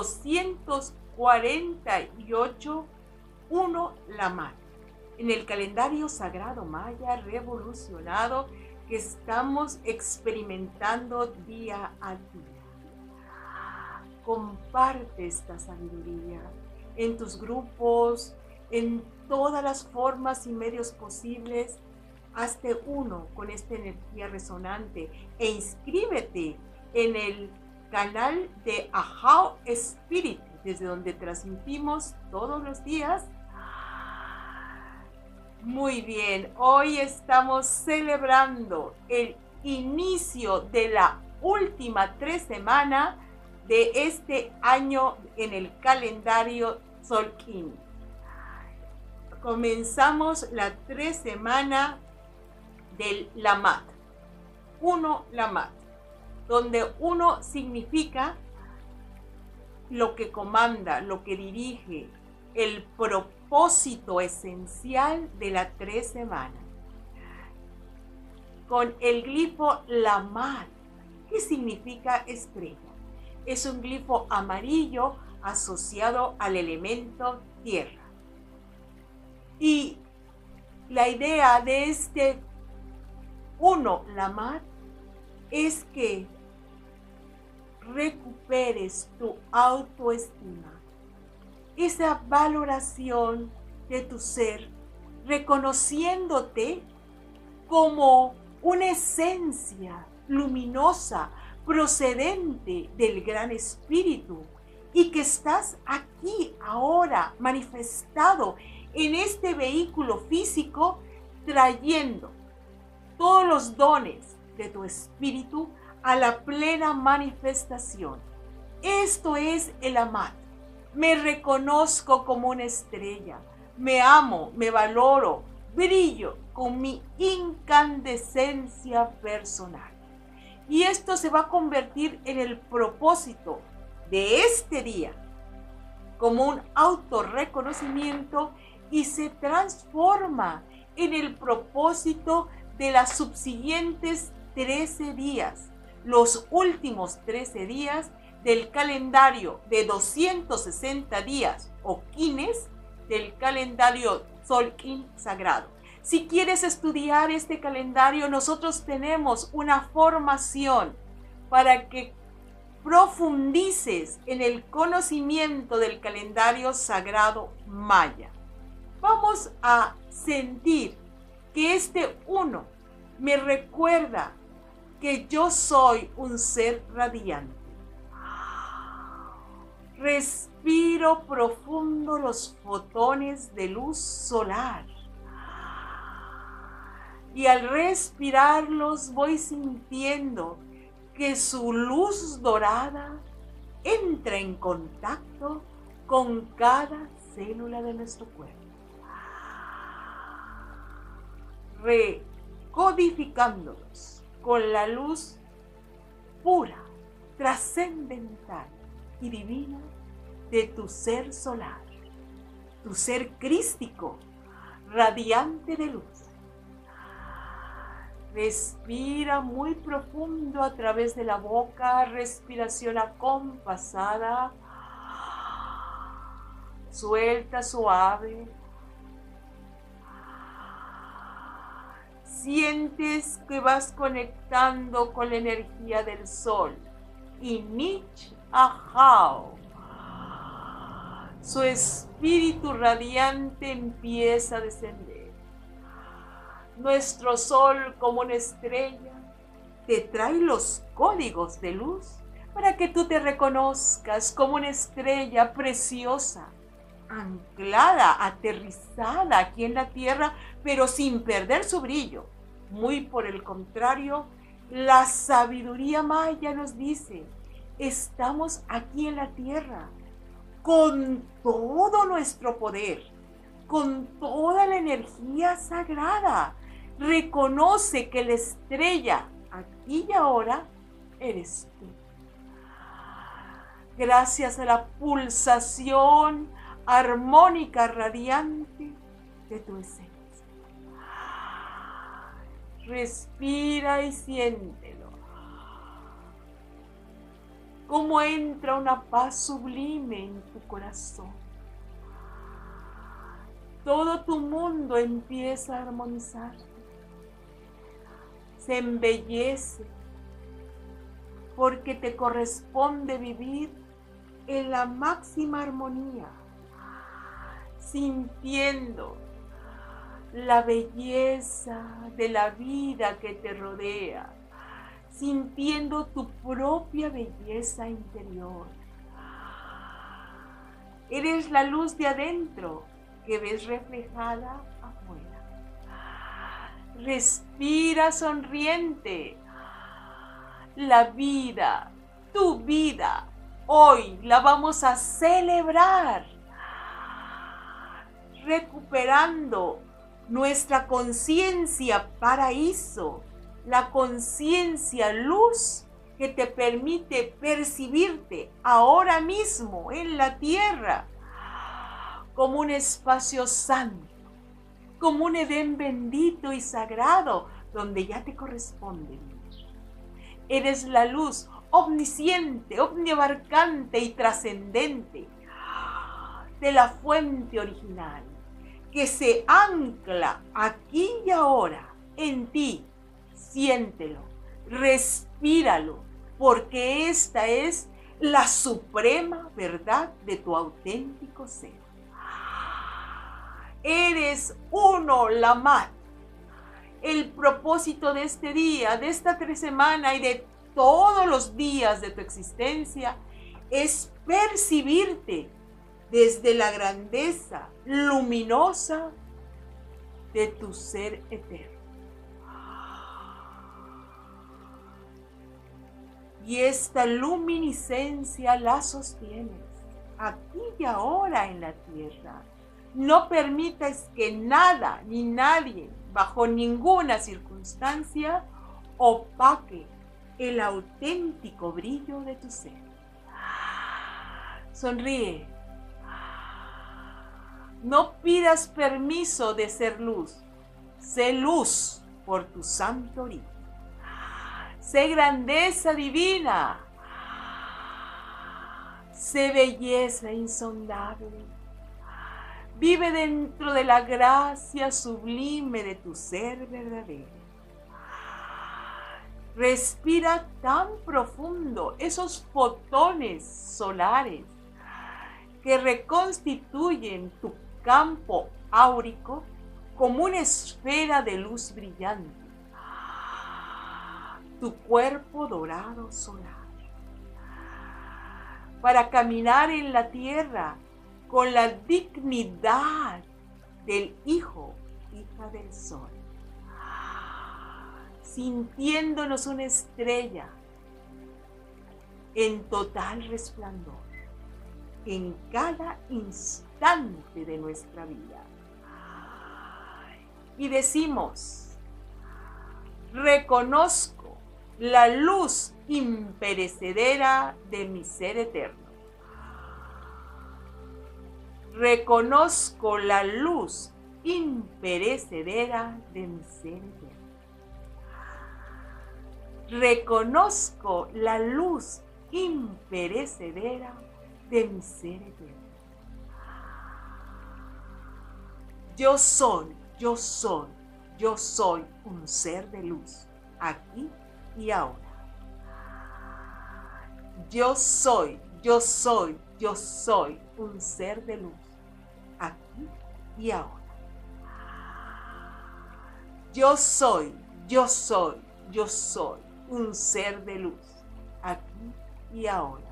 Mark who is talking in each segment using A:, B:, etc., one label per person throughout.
A: 248, 1 Lamar. En el calendario sagrado maya revolucionado que estamos experimentando día a día. Comparte esta sabiduría en tus grupos, en todas las formas y medios posibles. Hazte uno con esta energía resonante e inscríbete en el canal de Ahau Spirit, desde donde transmitimos todos los días. Muy bien, hoy estamos celebrando el inicio de la última tres semanas de este año en el calendario Solkin. Comenzamos la tres semana del Lamat. Uno Lamat donde uno significa lo que comanda, lo que dirige, el propósito esencial de la tres semanas. Con el glifo Lamar, ¿qué significa estrella? Es un glifo amarillo asociado al elemento tierra. Y la idea de este uno, Lamar, es que recuperes tu autoestima, esa valoración de tu ser, reconociéndote como una esencia luminosa procedente del gran espíritu y que estás aquí ahora manifestado en este vehículo físico trayendo todos los dones de tu espíritu a la plena manifestación. Esto es el amar. Me reconozco como una estrella. Me amo, me valoro, brillo con mi incandescencia personal. Y esto se va a convertir en el propósito de este día, como un autorreconocimiento y se transforma en el propósito de las subsiguientes 13 días los últimos 13 días del calendario de 260 días o quines del calendario Solkin sagrado. Si quieres estudiar este calendario, nosotros tenemos una formación para que profundices en el conocimiento del calendario sagrado maya. Vamos a sentir que este uno me recuerda que yo soy un ser radiante. Respiro profundo los fotones de luz solar. Y al respirarlos voy sintiendo que su luz dorada entra en contacto con cada célula de nuestro cuerpo. Recodificándolos con la luz pura, trascendental y divina de tu ser solar, tu ser crístico, radiante de luz. Respira muy profundo a través de la boca, respiración acompasada. Suelta suave. Sientes que vas conectando con la energía del sol. Y Nich Ahau, su espíritu radiante empieza a descender. Nuestro sol como una estrella te trae los códigos de luz para que tú te reconozcas como una estrella preciosa anclada, aterrizada aquí en la tierra, pero sin perder su brillo. Muy por el contrario, la sabiduría maya nos dice, estamos aquí en la tierra con todo nuestro poder, con toda la energía sagrada. Reconoce que la estrella aquí y ahora eres tú. Gracias a la pulsación armónica radiante de tu esencia. Respira y siéntelo. cómo entra una paz sublime en tu corazón. Todo tu mundo empieza a armonizar. Se embellece porque te corresponde vivir en la máxima armonía, sintiendo la belleza de la vida que te rodea, sintiendo tu propia belleza interior. Eres la luz de adentro que ves reflejada afuera. Respira sonriente. La vida, tu vida, hoy la vamos a celebrar, recuperando nuestra conciencia paraíso, la conciencia luz que te permite percibirte ahora mismo en la tierra como un espacio santo, como un Edén bendito y sagrado donde ya te corresponde. Eres la luz omnisciente, omniabarcante y trascendente de la fuente original que se ancla aquí y ahora en ti. Siéntelo, respíralo, porque esta es la suprema verdad de tu auténtico ser. Eres uno, la. El propósito de este día, de esta tres semana y de todos los días de tu existencia es percibirte desde la grandeza luminosa de tu ser eterno. Y esta luminiscencia la sostienes aquí y ahora en la tierra. No permitas que nada ni nadie, bajo ninguna circunstancia, opaque el auténtico brillo de tu ser. Sonríe no pidas permiso de ser luz. Sé luz por tu santo origen. Sé grandeza divina. Sé belleza insondable. Vive dentro de la gracia sublime de tu ser verdadero. Respira tan profundo esos fotones solares que reconstituyen tu campo áurico como una esfera de luz brillante. Tu cuerpo dorado solar. Para caminar en la tierra con la dignidad del hijo, hija del sol. Sintiéndonos una estrella en total resplandor en cada instante de nuestra vida. Y decimos, reconozco la luz imperecedera de mi ser eterno. Reconozco la luz imperecedera de mi ser eterno. Reconozco la luz imperecedera de mi ser eterno. Yo soy, yo soy, yo soy un ser de luz, aquí y ahora. Yo soy, yo soy, yo soy un ser de luz, aquí y ahora. Yo soy, yo soy, yo soy un ser de luz, aquí y ahora.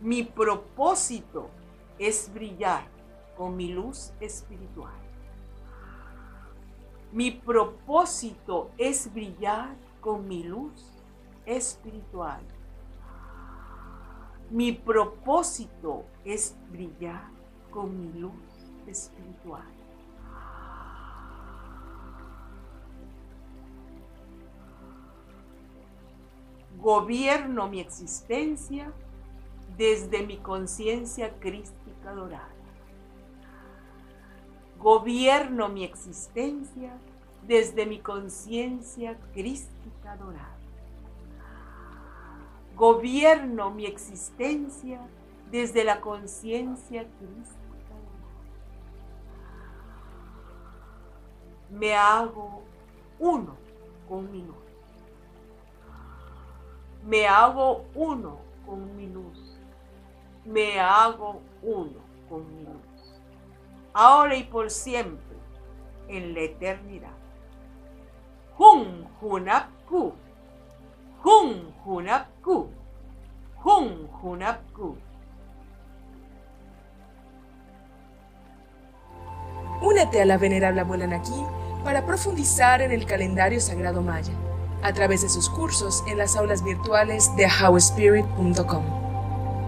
A: Mi propósito es brillar con mi luz espiritual. Mi propósito es brillar con mi luz espiritual. Mi propósito es brillar con mi luz espiritual. Gobierno mi existencia desde mi conciencia crística dorada gobierno mi existencia desde mi conciencia crística dorada. Gobierno mi existencia desde la conciencia crística. Me hago uno con mi luz. Me hago uno con mi luz. Me hago uno con mi luz. Ahora y por siempre, en la eternidad. Hun Hunapku. Hun Hunapku. Hun Hunapku.
B: Únete a la venerable abuela Naki para profundizar en el calendario sagrado maya a través de sus cursos en las aulas virtuales de howspirit.com.